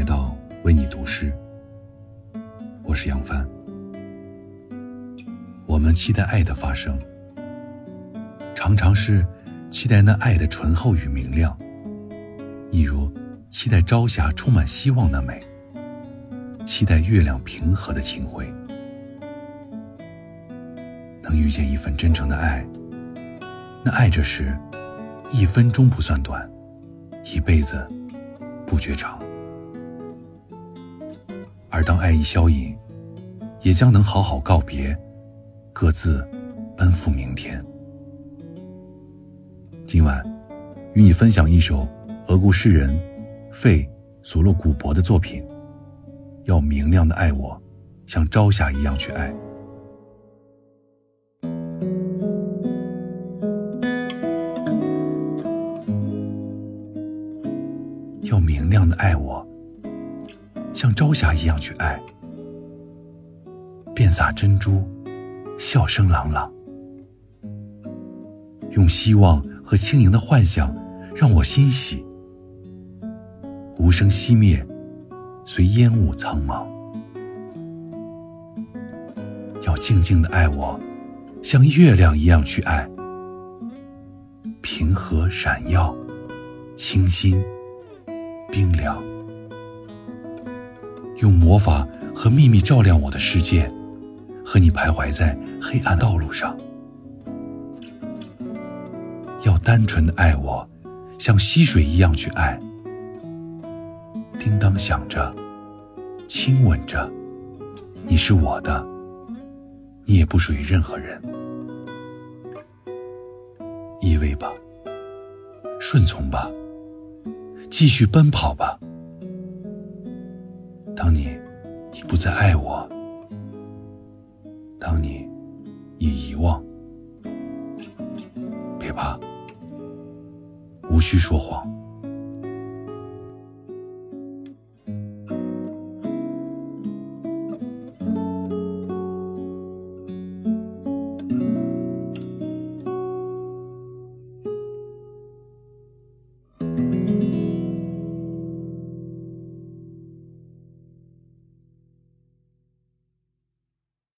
来到为你读诗。我是杨帆。我们期待爱的发生。常常是期待那爱的醇厚与明亮。亦如期待朝霞充满希望的美。期待月亮平和的清辉。能遇见一份真诚的爱。那爱着时一分钟不算短一辈子不觉长。而当爱意消隐，也将能好好告别，各自奔赴明天。今晚，与你分享一首俄国诗人费索洛古博的作品。要明亮的爱我，像朝霞一样去爱。要明亮的爱我，像朝霞一样去爱。遍洒珍珠，笑声朗朗，用希望和轻盈的幻想让我欣喜。无声熄灭，随烟雾苍茫。要静静的爱我，像月亮一样去爱。平和闪耀，清新。冰凉，用魔法和秘密照亮我的世界，和你徘徊在黑暗道路上。要单纯的爱我，像溪水一样去爱。叮当响着，亲吻着，你是我的，你也不属于任何人。依偎吧，顺从吧。继续奔跑吧。当你已不再爱我，当你已遗忘，别怕，无需说谎。